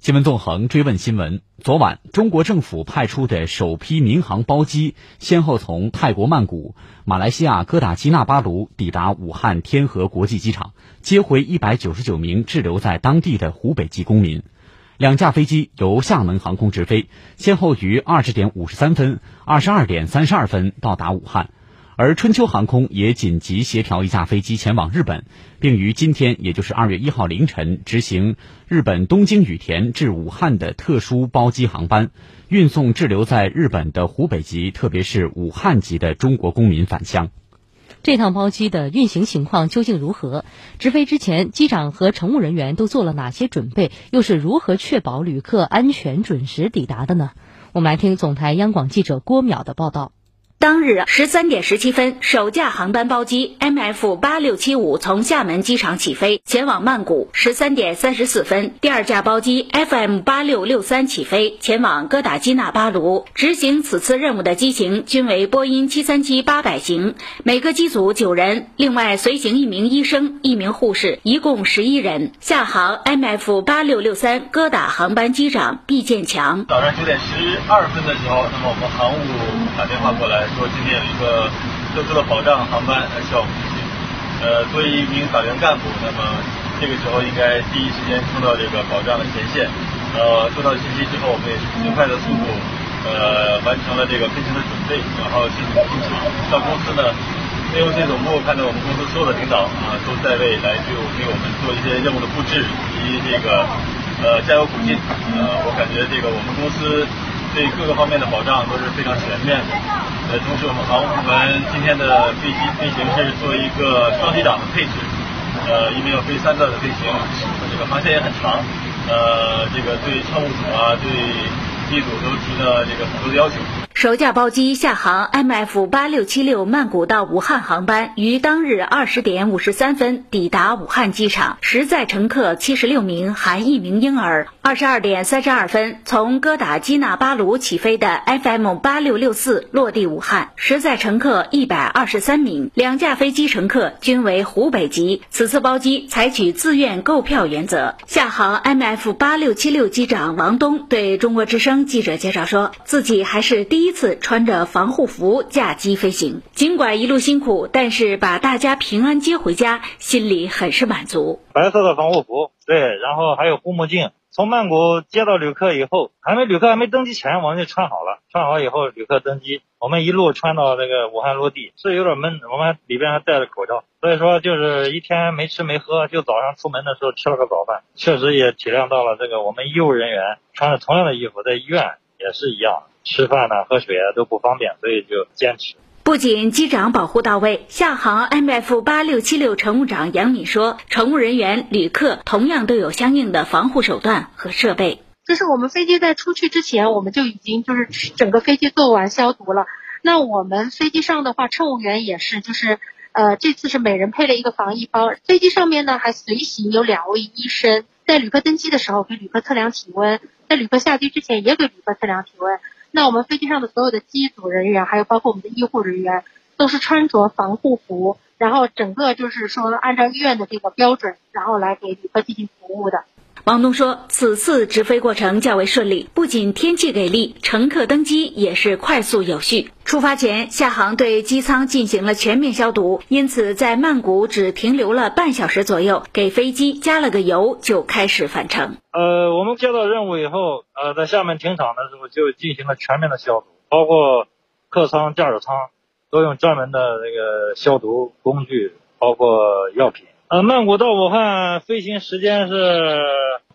新闻纵横追问新闻：昨晚，中国政府派出的首批民航包机先后从泰国曼谷、马来西亚哥打基纳巴卢抵达武汉天河国际机场，接回一百九十九名滞留在当地的湖北籍公民。两架飞机由厦门航空直飞，先后于二十点五十三分、二十二点三十二分到达武汉。而春秋航空也紧急协调一架飞机前往日本，并于今天，也就是二月一号凌晨执行日本东京羽田至武汉的特殊包机航班，运送滞留在日本的湖北籍，特别是武汉籍的中国公民返乡。这趟包机的运行情况究竟如何？直飞之前，机长和乘务人员都做了哪些准备？又是如何确保旅客安全准时抵达的呢？我们来听总台央广记者郭淼的报道。当日十三点十七分，首架航班包机 MF 八六七五从厦门机场起飞，前往曼谷。十三点三十四分，第二架包机 FM 八六六三起飞，前往哥打基纳巴卢。执行此次任务的机型均为波音七三七八百型，每个机组九人，另外随行一名医生、一名护士，一共十一人。厦航 MF 八六六三哥打航班机长毕建强：早上九点十二分的时候，那么我们航务打电话过来。说今天有一个特殊的保障航班需要我们执行，呃，作为一名党员干部，那么这个时候应该第一时间冲到这个保障的前线。呃，收到信息之后，我们也是尽快的速度，呃，完成了这个飞行的准备，然后进行进场。到公司呢，内务总部看到我们公司所有的领导啊都在位，来就给我们做一些任务的布置以及这个呃加油鼓劲。呃，我感觉这个我们公司。对各个方面的保障都是非常全面的。呃，同时我们航务部门今天的飞机飞行是做一个双机长的配置，呃，因为要飞三段的飞行，这个航线也很长，呃，这个对乘务组啊，对机组都提了这个很多的要求。首架包机下航 MF 八六七六曼谷到武汉航班于当日二十点五十三分抵达武汉机场，实载乘客七十六名，含一名婴儿。二十二点三十二分，从哥打基纳巴卢起飞的 FM 八六六四落地武汉，实载乘客一百二十三名，两架飞机乘客均为湖北籍。此次包机采取自愿购票原则。厦航 MF 八六七六机长王东对中国之声记者介绍说，自己还是。第一次穿着防护服驾机飞行，尽管一路辛苦，但是把大家平安接回家，心里很是满足。白色的防护服，对，然后还有护目镜。从曼谷接到旅客以后，还没旅客还没登机前，我们就穿好了。穿好以后，旅客登机，我们一路穿到这个武汉落地，是有点闷，我们里边还戴着口罩，所以说就是一天没吃没喝，就早上出门的时候吃了个早饭。确实也体谅到了这个我们医务人员穿着同样的衣服在医院也是一样。吃饭呢、喝水啊都不方便，所以就坚持。不仅机长保护到位，厦航 MF 八六七六乘务长杨敏说，乘务人员、旅客同样都有相应的防护手段和设备。就是我们飞机在出去之前，我们就已经就是整个飞机做完消毒了。那我们飞机上的话，乘务员也是，就是呃，这次是每人配了一个防疫包。飞机上面呢还随行有两位医生，在旅客登机的时候给旅客测量体温，在旅客下机之前也给旅客测量体温。那我们飞机上的所有的机组人员，还有包括我们的医护人员，都是穿着防护服，然后整个就是说按照医院的这个标准，然后来给旅客进行服务的。王东说，此次直飞过程较为顺利，不仅天气给力，乘客登机也是快速有序。出发前，厦航对机舱进行了全面消毒，因此在曼谷只停留了半小时左右，给飞机加了个油就开始返程。呃，我们接到任务以后，呃，在厦门停场的时候就进行了全面的消毒，包括客舱、驾驶舱都用专门的那个消毒工具，包括药品。呃，曼谷到武汉飞行时间是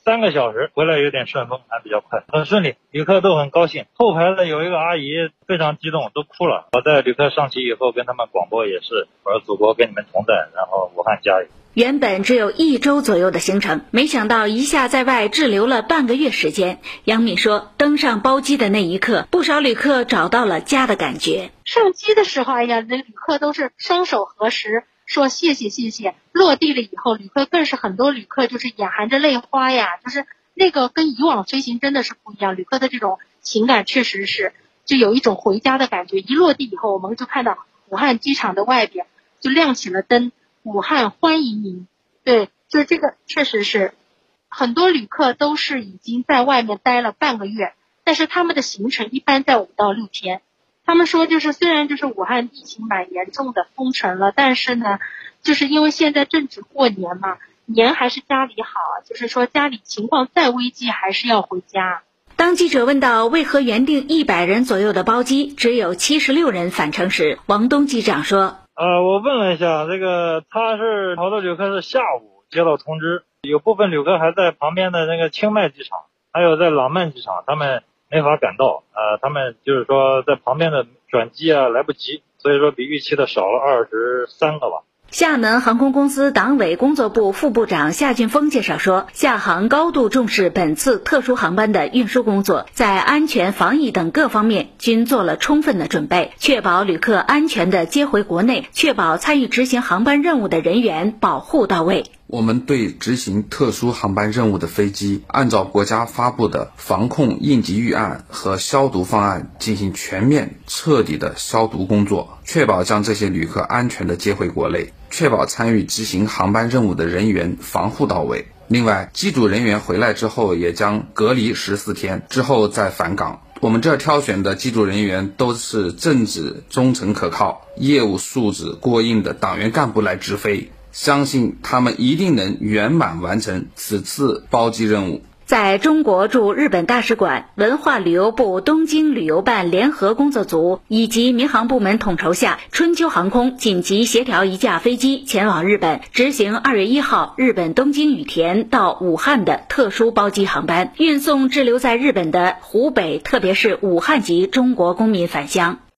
三个小时，回来有点顺风，还比较快，很顺利，旅客都很高兴。后排的有一个阿姨非常激动，都哭了。我在旅客上机以后跟他们广播也是，我说祖国跟你们同在，然后武汉加油。原本只有一周左右的行程，没想到一下在外滞留了半个月时间。杨敏说，登上包机的那一刻，不少旅客找到了家的感觉。上机的时候，哎呀，那旅客都是双手合十。说谢谢谢谢，落地了以后，旅客更是很多旅客就是眼含着泪花呀，就是那个跟以往飞行真的是不一样，旅客的这种情感确实是就有一种回家的感觉。一落地以后，我们就看到武汉机场的外边就亮起了灯，武汉欢迎您。对，就是这个确实是。很多旅客都是已经在外面待了半个月，但是他们的行程一般在五到六天。他们说，就是虽然就是武汉疫情蛮严重的封城了，但是呢，就是因为现在正值过年嘛，年还是家里好，就是说家里情况再危机，还是要回家。当记者问到为何原定一百人左右的包机只有七十六人返程时，王东机长说：“呃，我问了一下，这个他是好多旅客是下午接到通知，有部分旅客还在旁边的那个清迈机场，还有在廊曼机场，他们。”没法赶到，呃，他们就是说在旁边的转机啊来不及，所以说比预期的少了二十三个吧。厦门航空公司党委工作部副部长夏俊峰介绍说，厦航高度重视本次特殊航班的运输工作，在安全、防疫等各方面均做了充分的准备，确保旅客安全的接回国内，确保参与执行航班任务的人员保护到位。我们对执行特殊航班任务的飞机，按照国家发布的防控应急预案和消毒方案，进行全面彻底的消毒工作，确保将这些旅客安全的接回国内，确保参与执行航班任务的人员防护到位。另外，机组人员回来之后也将隔离十四天，之后再返岗。我们这挑选的机组人员都是正直、忠诚、可靠、业务素质过硬的党员干部来执飞。相信他们一定能圆满完成此次包机任务。在中国驻日本大使馆、文化旅游部东京旅游办联合工作组以及民航部门统筹下，春秋航空紧急协调一架飞机前往日本，执行二月一号日本东京羽田到武汉的特殊包机航班，运送滞留在日本的湖北，特别是武汉籍中国公民返乡。